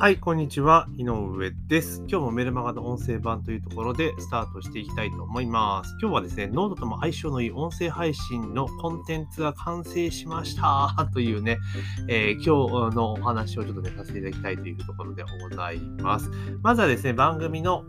はい、こんにちは。井上です。今日もメルマガの音声版というところでスタートしていきたいと思います。今日はですね、ノードとも相性のいい音声配信のコンテンツが完成しました というね、えー今日のお話をちょっとね、させていただきたいというところでございます。まずはですね、番組の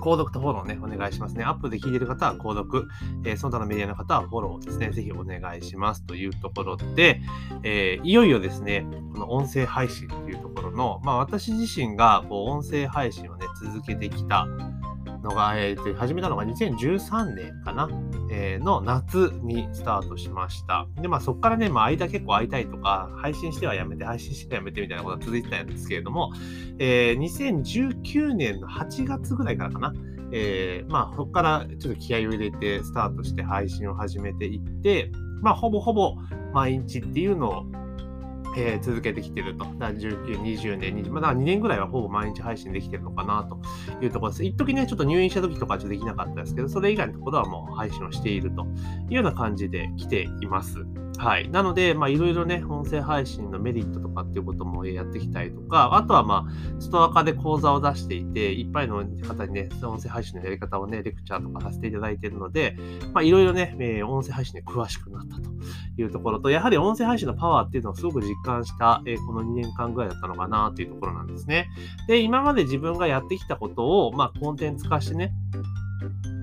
購読とフォローね、お願いしますね。アップで聞いてる方は購読、えーその他のメディアの方はフォローですね、ぜひお願いしますというところで、えーいよいよですね、この音声配信というところの、まあ私自身がこう音声配信をね、続けてきたのが、えー始めたのが2013年かな、えーの夏にスタートしました。で、まあそこからね、まあ間結構空いたりとか、配信してはやめて、配信してはやめてみたいなことが続いてたんですけれども、えー2019年の8月ぐらいからかな、えーまあそこからちょっと気合を入れてスタートして配信を始めていって、まあほぼほぼ毎日っていうのをえー続けてきてると。だ19、20年、20ま、だ2年ぐらいはほぼ毎日配信できてるのかなというところです。一時ね、ちょっと入院した時とかはちょっとできなかったですけど、それ以外のところはもう配信をしているというような感じで来ています。はい。なので、まあ、いろいろね、音声配信のメリットとかっていうこともやってきたいとか、あとはまあ、ストア化で講座を出していて、いっぱいの方にね、音声配信のやり方をね、レクチャーとかさせていただいているので、まあ、いろいろね、えー音声配信に詳しくなったというところと、やはり音声配信のパワーっていうのをすごく実感した、えーこの2年間ぐらいだったのかなというところなんですね。で、今まで自分がやってきたことを、まあ、コンテンツ化してね、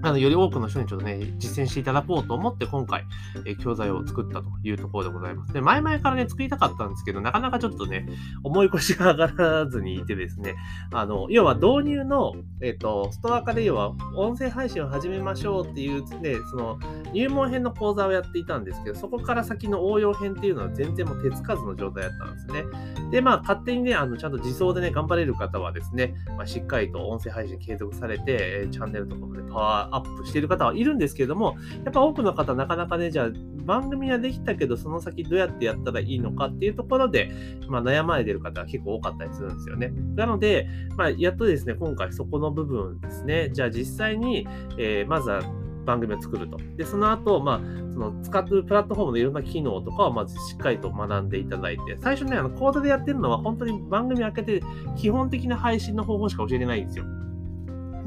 あのより多くの人にちょっとね、実践していただこうと思って、今回、え教材を作ったというところでございます。で、前々からね、作りたかったんですけど、なかなかちょっとね、重い腰が上がらずにいてですね、あの、要は導入の、えっ、と、ストア化で要は、音声配信を始めましょうっていう、ね、その、入門編の講座をやっていたんですけど、そこから先の応用編っていうのは全然もう手つかずの状態だったんですね。で、まあ、勝手にね、あの、ちゃんと自走でね、頑張れる方はですね、まあ、しっかりと音声配信継続されて、えチャンネルとかもね、パワーアップしている方はいるんですけれども、やっぱ多くの方、なかなかね、じゃあ、番組はできたけど、その先どうやってやったらいいのかっていうところで、まあ、悩まれてる方が結構多かったりするんですよね。なので、まあ、やっとですね、今回そこの部分ですね、じゃあ実際に、えーまずは番組を作ると。で、その後、まあ、その使ってるプラットフォームのいろんな機能とかをまずしっかりと学んでいただいて、最初ね、あの、講座でやってるのは本当に番組開けて基本的な配信の方法しか教えてないんですよ。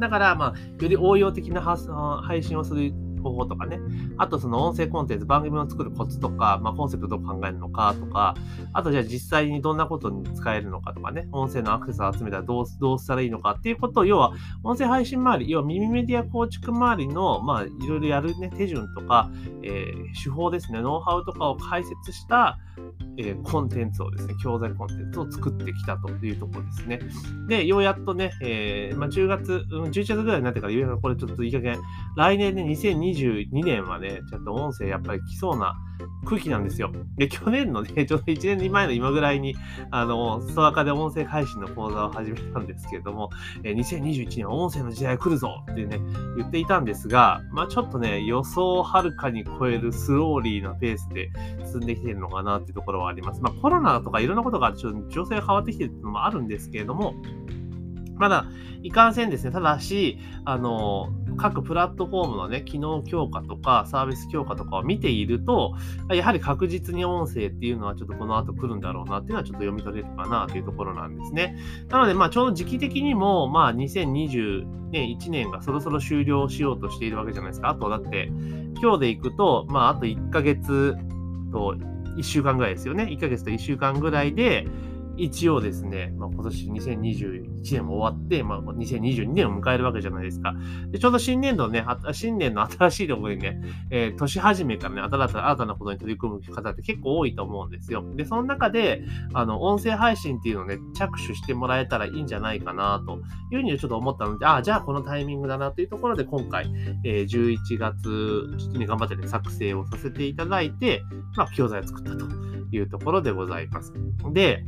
だから、まあ、より応用的な配信をする方法とかね、あとその音声コンテンツ、番組を作るコツとか、まあ、コンセプトどう考えるのかとか、あとじゃあ実際にどんなことに使えるのかとかね、音声のアクセスを集めたらどうどうしたらいいのかっていうことを、要は音声配信周り、要は耳メディア構築周りの、まあ、いろいろやるね、手順とか、えー手法ですね、ノウハウとかを解説した、えーコンテンツをですね、教材コンテンツを作ってきたというところですね。で、ようやっとね、えーまあ、10月、うん、11月ぐらいになってから、ようやくこれちょっといい加減、来年ね、2022年はね、ちょっと音声やっぱり来そうな空気なんですよ。で、去年のね、ちょうど1年前の今ぐらいに、あの、ストア化で音声配信の講座を始めたんですけれども、えー2021年は音声の時代が来るぞってね、言っていたんですが、まあちょっとね、予想をはるかに超えるスローリーなペースで進んできているのかなっていうところはあります。まあコロナとかいろんなことがちょっと情勢が変わってきてるのもあるんですけれども、まだいかんせんですね。ただし、あの、各プラットフォームのね、機能強化とかサービス強化とかを見ていると、やはり確実に音声っていうのはちょっとこの後来るんだろうなっていうのはちょっと読み取れるかなというところなんですね。なので、まちょうど時期的にも、まあ2020年1年がそろそろ終了しようとしているわけじゃないですか。あとだって、今日で行くと、まああと1ヶ月と1週間ぐらいですよね。1ヶ月と1週間ぐらいで、一応ですね、まあ、今年2021年も終わって、まあ、2022年を迎えるわけじゃないですか。でちょうど新年度ね、新年の新しいところにね、えー年始めからね、新た新たなことに取り組む方って結構多いと思うんですよ。で、その中で、あの、音声配信っていうのをね、着手してもらえたらいいんじゃないかな、というふうにちょっと思ったので、ああ、じゃあこのタイミングだなというところで、今回、えー11月、ちょっとね、頑張ってね、作成をさせていただいて、まあ、教材を作ったというところでございます。で、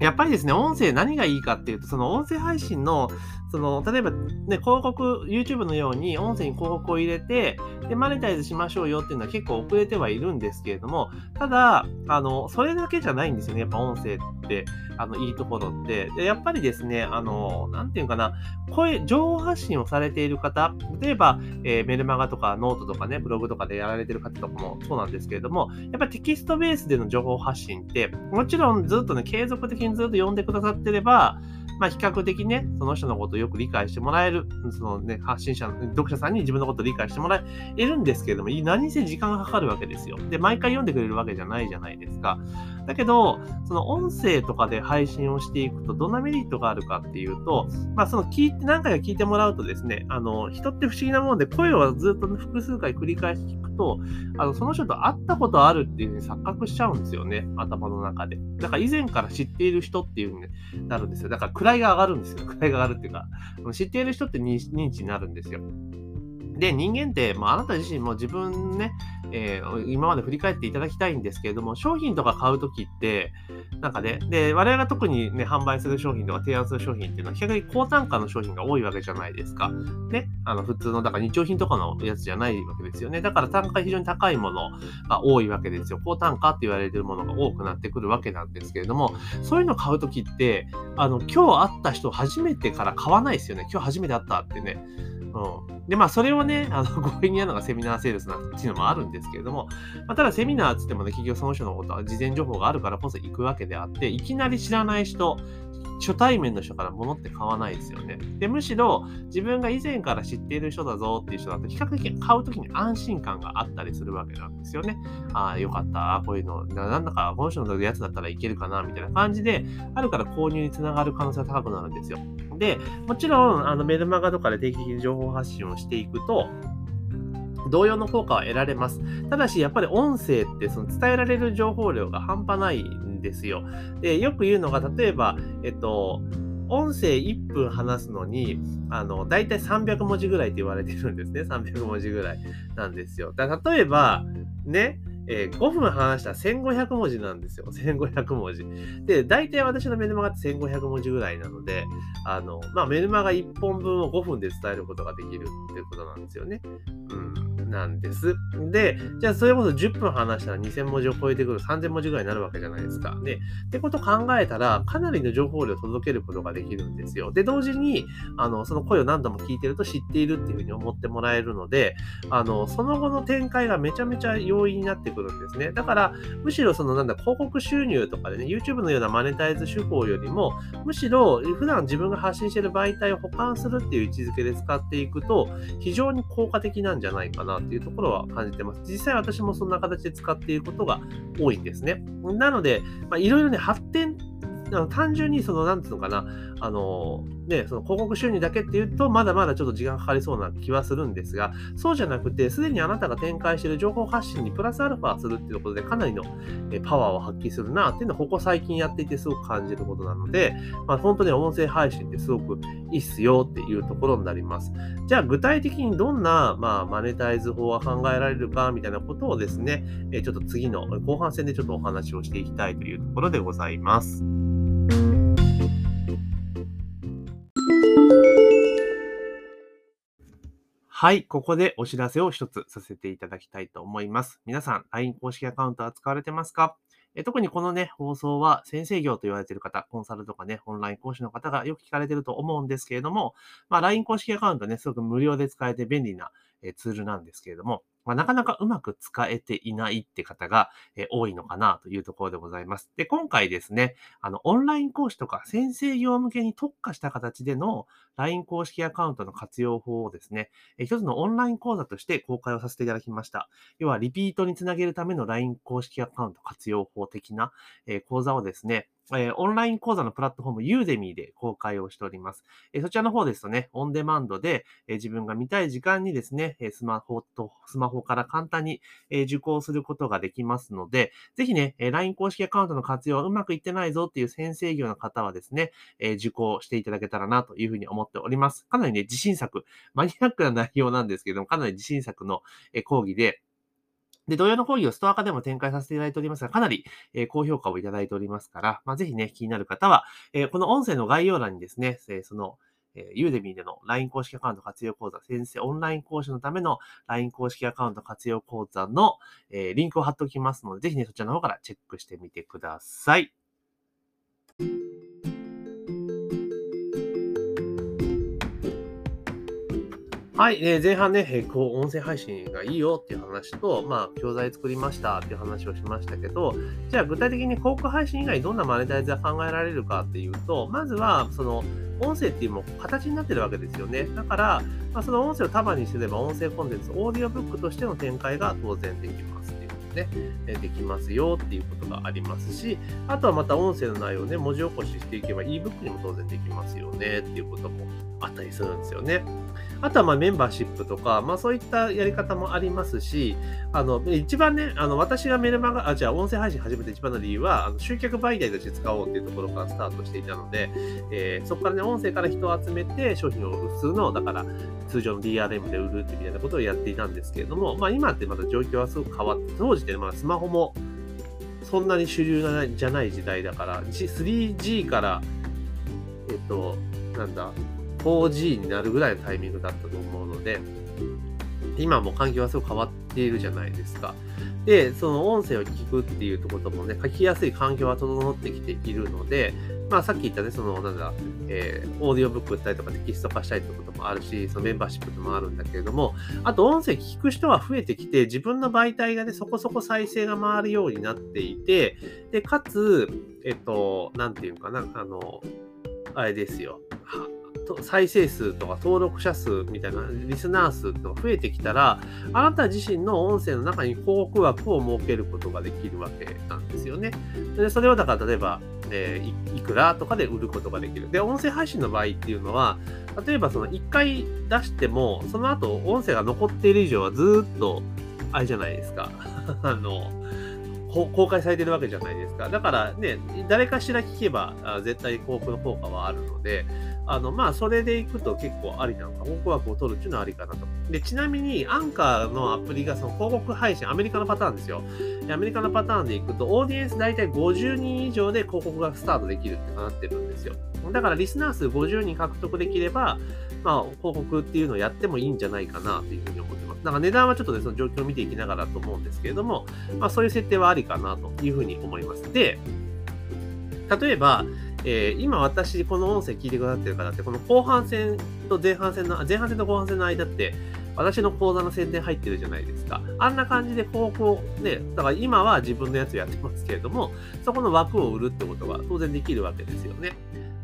やっぱりですね、音声何がいいかっていうと、その音声配信の、その、例えばね、広告、YouTube のように音声に広告を入れて、で、マネタイズしましょうよっていうのは結構遅れてはいるんですけれども、ただ、あの、それだけじゃないんですよね。やっぱ音声って、あの、いいところって。で、やっぱりですね、あの、なんていうかな、声、情報発信をされている方、例えば、えー、メルマガとかノートとかね、ブログとかでやられてる方とかもそうなんですけれども、やっぱテキストベースでの情報発信って、もちろんずっとね、継続的にずっと読んでくださってれば、まあ、比較的ね、その人のことをよく理解してもらえる、そのね、発信者、読者さんに自分のことを理解してもらえるんですけれども、何せ時間がかかるわけですよ。で、毎回読んでくれるわけじゃないじゃないですか。だけど、その音声とかで配信をしていくと、どんなメリットがあるかっていうと、まあ、その聞いて、何回か聞いてもらうとですね、あの、人って不思議なもんで、声をずっと複数回繰り返し聞くと、あの、その人と会ったことあるっていうふうに錯覚しちゃうんですよね、頭の中で。だから以前から知っている人っていうふうになるんですよ。だから位が上がるんですよ。位が上がるっていうか、知っている人って認知になるんですよ。で、人間って、まあ、あなた自身も自分ね、えー、今まで振り返っていただきたいんですけれども、商品とか買うときって、なんかね、で、我々が特にね、販売する商品とか提案する商品っていうのは、比較的高単価の商品が多いわけじゃないですか。ね、あの、普通の、だから日用品とかのやつじゃないわけですよね。だから単価非常に高いものが多いわけですよ。高単価って言われてるものが多くなってくるわけなんですけれども、そういうの買うときって、あの、今日会った人初めてから買わないですよね。今日初めて会ったってね。うん。で、まあ、それをね、あの、強引にやるのがセミナーセールスなんていうのもあるんですけれども、まあ、ただセミナーっつってもね、企業その人のことは事前情報があるからこそ行くわけであって、いきなり知らない人、初対面の人から物って買わないですよね。で、むしろ自分が以前から知っている人だぞっていう人だと比較的買うときに安心感があったりするわけなんですよね。ああ、よかった。こういうの、なんだかこの人のやつだったらいけるかなみたいな感じで、あるから購入につながる可能性が高くなるんですよ。で、もちろんあのメルマガとかで定期的に情報発信をしていくと、同様の効果は得られます。ただし、やっぱり音声ってその伝えられる情報量が半端ないんですよ。で、よく言うのが、例えば、えっと、音声1分話すのに、あの、だいたい300文字ぐらいって言われてるんですね。300文字ぐらいなんですよ。だ例えば、ね、えー、5分話したら1500文字なんですよ。1500文字。で、大体私のメルマガって1500文字ぐらいなので、あの、まあ、メルマガ1本分を5分で伝えることができるっていうことなんですよね。うん。なんです。で、じゃあそれこそ10分話したら2000文字を超えてくる3000文字ぐらいになるわけじゃないですか。で、ってこと考えたら、かなりの情報量を届けることができるんですよ。で、同時に、あの、その声を何度も聞いてると知っているっていうふうに思ってもらえるので、あの、その後の展開がめちゃめちゃ容易になってくるんですね。だから、むしろそのなんだ、広告収入とかでね、YouTube のようなマネタイズ手法よりも、むしろ普段自分が発信している媒体を保管するっていう位置づけで使っていくと、非常に効果的なんじゃないかなっていうところは感じてます。実際私もそんな形で使っていることが多いんですね。なので、いろいろね、発展の単純にその、なんていうのかな、あの、ね、その広告収入だけっていうと、まだまだちょっと時間かかりそうな気はするんですが、そうじゃなくて、すでにあなたが展開している情報発信にプラスアルファするっていうことで、かなりのパワーを発揮するなっていうのは、ここ最近やっていてすごく感じることなので、まあ、本当に音声配信ってすごくいいっすよっていうところになります。じゃあ、具体的にどんな、まあ、マネタイズ法が考えられるかみたいなことをですね、ちょっと次の後半戦でちょっとお話をしていきたいというところでございます。はい、ここでお知らせを一つさせていただきたいと思います。皆さん、LINE 公式アカウントは使われてますか？え特にこのね、放送は先生業と言われている方、コンサルとかね、オンライン講師の方がよく聞かれていると思うんですけれども、まあ、LINE 公式アカウントね、すごく無料で使えて便利なツールなんですけれども、まあ、なかなかうまく使えていないって方が、え多いのかなというところでございます。で、今回ですね、あの、オンライン講師とか先生業向けに特化した形での LINE 公式アカウントの活用法をですね、え一つのオンライン講座として公開をさせていただきました。要は、リピートにつなげるための LINE 公式アカウント活用法的な、え講座をですね、えー、オンライン講座のプラットフォーム、ユーデミーで公開をしております。えー、そちらの方ですとね、オンデマンドで、えー、自分が見たい時間にですね、スマホと、スマホから簡単に、え受講することができますので、ぜひね、え LINE 公式アカウントの活用はうまくいってないぞっていう先生業の方はですね、え受講していただけたらなというふうに思っております。かなりね、自信作、マニアックな内容なんですけども、かなり自信作のえ講義で、で、同様の講義をストア化でも展開させていただいておりますが、かなり、え高評価をいただいておりますから、まあ、ぜひね、気になる方は、えこの音声の概要欄にですね、えその、えー、ユーデミーでの LINE 公式アカウント活用講座、先生オンライン講師のための LINE 公式アカウント活用講座の、え、リンクを貼っておきますので、ぜひね、そちらの方からチェックしてみてください。はい、えー、前半ね、えー、こう音声配信がいいよっていう話と、まあ、教材作りましたっていう話をしましたけど、じゃあ具体的に広告配信以外どんなマネタイズが考えられるかっていうと、まずは、その、音声っていうも形になってるわけですよね。だから、まあ、その音声を束にすれば音声コンテンツ、オーディオブックとしての展開が当然できますっていうことね、えできますよっていうことがありますし、あとはまた音声の内容をね、文字起こししていけば ebook にも当然できますよねっていうこともあったりするんですよね。あとはまメンバーシップとか、まあそういったやり方もありますし、あの、一番ね、あの、私がメルマガ、あ、じゃあ音声配信始めて一番の理由は、あの集客媒体として使おうっていうところからスタートしていたので、えー、そこからね、音声から人を集めて商品を普通の、だから通常の DRM で売るってみたいなことをやっていたんですけれども、まあ今ってまた状況はすごく変わって、当時ってまだスマホもそんなに主流じゃない時代だから、3G から、えっと、なんだ、4G になるぐらいのタイミングだったと思うので、今も環境はすごく変わっているじゃないですか。で、その音声を聞くっていうころもね、書きやすい環境は整ってきているので、まあさっき言ったね、その、なんだ、えー、オーディオブック売ったりとかテキスト化したりってこともあるし、そのメンバーシップでもあるんだけれども、あと音声聞く人は増えてきて、自分の媒体がね、そこそこ再生が回るようになっていて、で、かつ、えっと、なんていうかな、あの、あれですよ。再生数とか登録者数みたいなリスナー数とか増えてきたら、あなた自身の音声の中に広告枠を設けることができるわけなんですよね。でそれをだから例えば、えー、いくらとかで売ることができる。で、音声配信の場合っていうのは、例えばその1回出しても、その後音声が残っている以上はずっと、あれじゃないですか。あの、公開されてるわけじゃないですか。だからね、誰かしら聞けば、絶対広告の効果はあるので、あの、まあ、それでいくと結構ありなのか、広告枠を取るっていうのはありかなと。で、ちなみに、アンカーのアプリがその広告配信、アメリカのパターンですよ。アメリカのパターンでいくと、オーディエンス大体50人以上で広告がスタートできるってなってるんですよ。だから、リスナー数50人獲得できれば、まあ、広告っていうのをやってもいいんじゃないかなというふうに思ってます。なんか値段はちょっとね、その状況を見ていきながらと思うんですけれども、まあそういう設定はありかなというふうに思います。で、例えば、えー、今私、この音声聞いてくださってる方って、この後半戦と前半戦の、前半戦と後半戦の間って、私の講座の宣伝入ってるじゃないですか。あんな感じでこうこうね、だから今は自分のやつやってますけれども、そこの枠を売るってことが当然できるわけですよね。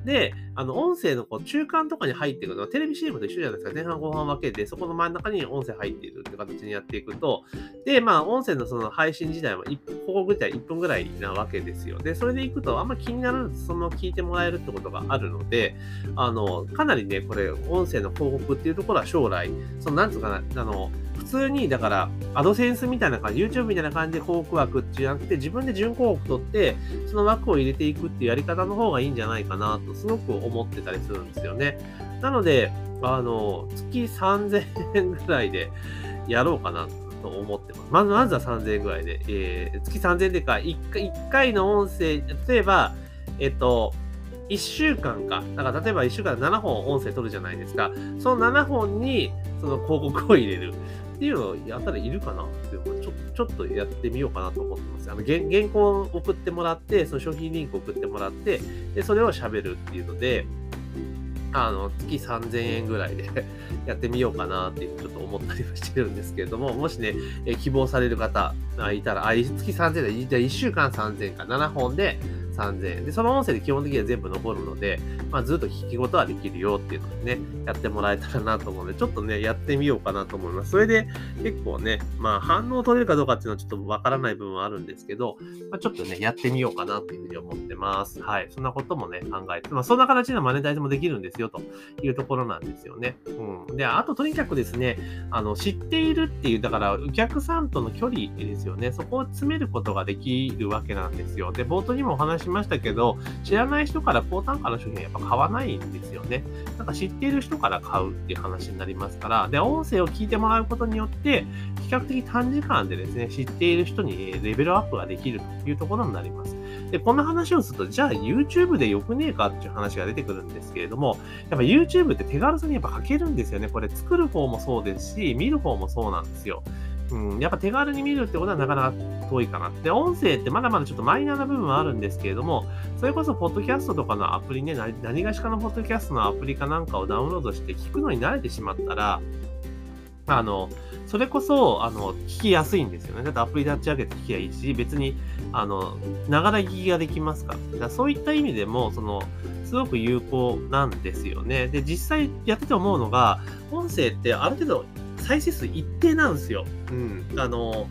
で、あの、音声のこう中間とかに入っていくのは、テレビ CM と一緒じゃないですか。前半後半分けて、そこの真ん中に音声入っているって形にやっていくと、で、まあ、音声のその配信自体は、広告自体1分ぐらいなわけですよ。で、それでいくと、あんま気にならず、その聞いてもらえるってことがあるので、あの、かなりね、これ、音声の広告っていうところは将来、その、なんつうかな、あの、普通に、だから、アドセンスみたいな感じ、YouTube みたいな感じで広告枠ってじゃなくて、自分で準広告取って、その枠を入れていくっていうやり方の方がいいんじゃないかなと、すごく思思ってたりするんですよね。なので、あの、月3000円ぐらいでやろうかなと思ってます。まず、まずは3000円ぐらいで。えー、月3000円でか1回、1回の音声、例えば、えっと、1週間か。だから例えば1週間で7本音声取るじゃないですか。その7本にその広告を入れる。っていうのをやったらいるかなってちょちょっとやってみようかなと思ってます。あの原原稿を送ってもらって、その商品リンクを送ってもらって、で、それを喋るっていうので、あの、月3000円ぐらいで やってみようかなっていうちょっと思ったりはしてるんですけれども、もしね、え希望される方いたら、あ、月3000円で、じゃあ1週間3000円か、7本で3000円。で、その音声で基本的には全部残るので、まあ、ずっと聞き事はできるよっていうのでね、やってもらえたらなと思うので、ちょっとね、やってみようかなと思います。それで、結構ね、まあ、反応取れるかどうかっていうのはちょっとわからない部分はあるんですけど、まあ、ちょっとね、やってみようかなっていうふうに思ってます。はい。そんなこともね、考えて、まあ、そんな形でマネタイズもできるんですよ、というところなんですよね。うん。で、あと、とにかくですね、あの、知っているっていう、だから、お客さんとの距離ですよね。そこを詰めることができるわけなんですよ。で、冒頭にもお話ししましたけど、知らない人から高単価の商品はやっぱ買わないんですよね。なんか知っている人から買うっていう話になりますから、で、音声を聞いてもらうことによって、比較的短時間でですね、知っている人にレベルアップができるというところになります。で、こんな話をすると、じゃあ YouTube でよくねえかっていう話が出てくるんですけれども、やっぱ YouTube って手軽さにやっぱ書けるんですよね。これ作る方もそうですし、見る方もそうなんですよ。うん、やっぱ手軽に見るってことはなかなか遠いかな。で、音声ってまだまだちょっとマイナーな部分はあるんですけれども、それこそ、ポッドキャストとかのアプリね、何がしかのポッドキャストのアプリかなんかをダウンロードして聞くのに慣れてしまったら、あの、それこそ、あの、聞きやすいんですよね。だってアプリ立ち上げて聞きゃいいし、別に、あの、ながら聞きができますから。だからそういった意味でも、その、すごく有効なんですよね。で、実際やってて思うのが、音声ってある程度再生数一定なんですよ。うん。あの、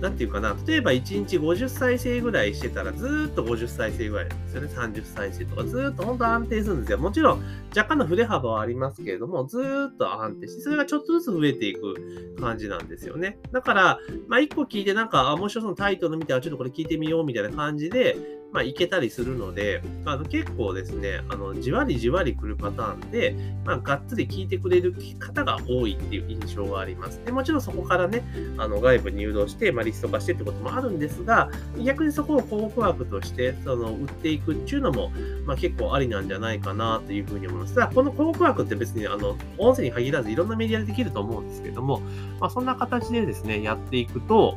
なんていうかな、例えば1日50再生ぐらいしてたら、ずーっと50再生ぐらいなんですよね。30再生とか、ずーっと本当安定するんですよ。もちろん、若干の振れ幅はありますけれども、ずーっと安定して、それがちょっとずつ増えていく感じなんですよね。だから、まあ、1個聞いて、なんか、あ、もしそのタイトル見たら、ちょっとこれ聞いてみようみたいな感じで、まあ、いけたりするので、あの結構ですね、あのじわりじわり来るパターンで、まあ、がっつり聞いてくれる方が多いっていう印象があります。でもちろんそこからね、あの外部に誘導して、まあ、リスト化してってこともあるんですが、逆にそこを広告枠としてその売っていくっていうのも、まあ、結構ありなんじゃないかなというふうに思います。ただ、この広告枠って別にあの音声に限らずいろんなメディアでできると思うんですけども、まあ、そんな形でですね、やっていくと、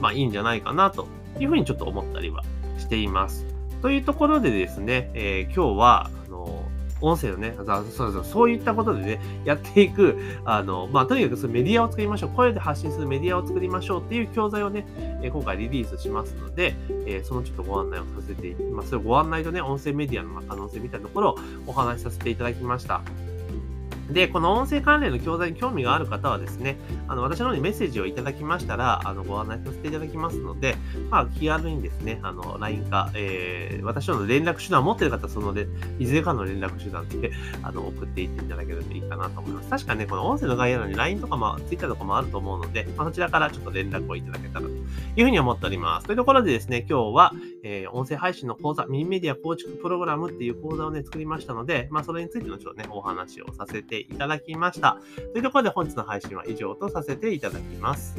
まあいいんじゃないかなというふうにちょっと思ったりはしています。というところでですね、えー、今日は、あの、音声をね、そうそうそういったことでね、やっていく、あの、まあ、とにかくそのメディアを作りましょう。声で発信するメディアを作りましょうっていう教材をね、え、今回リリースしますので、えー、そのちょっとご案内をさせて、まあ、それご案内とね、音声メディアの可能性みたいなところをお話しさせていただきました。で、この音声関連の教材に興味がある方はですね、あの私の方にメッセージをいただきましたら、あのご案内させていただきますので、まあ、気軽にですね、あの LINE か、えー、私の連絡手段を持っている方は、そので、いずれかの連絡手段であの送っていっていただけるといいかなと思います。確かね、この音声の概要欄に LINE とかも Twitter とかもあると思うので、まあ、そちらからちょっと連絡をいただけたらというふうに思っております。というところでですね、今日は、えー、音声配信の講座、ミニメディア構築プログラムっていう講座をね、作りましたので、まあ、それについてのちょっとね、お話をさせていただきました。というところで本日の配信は以上とさせていただきます。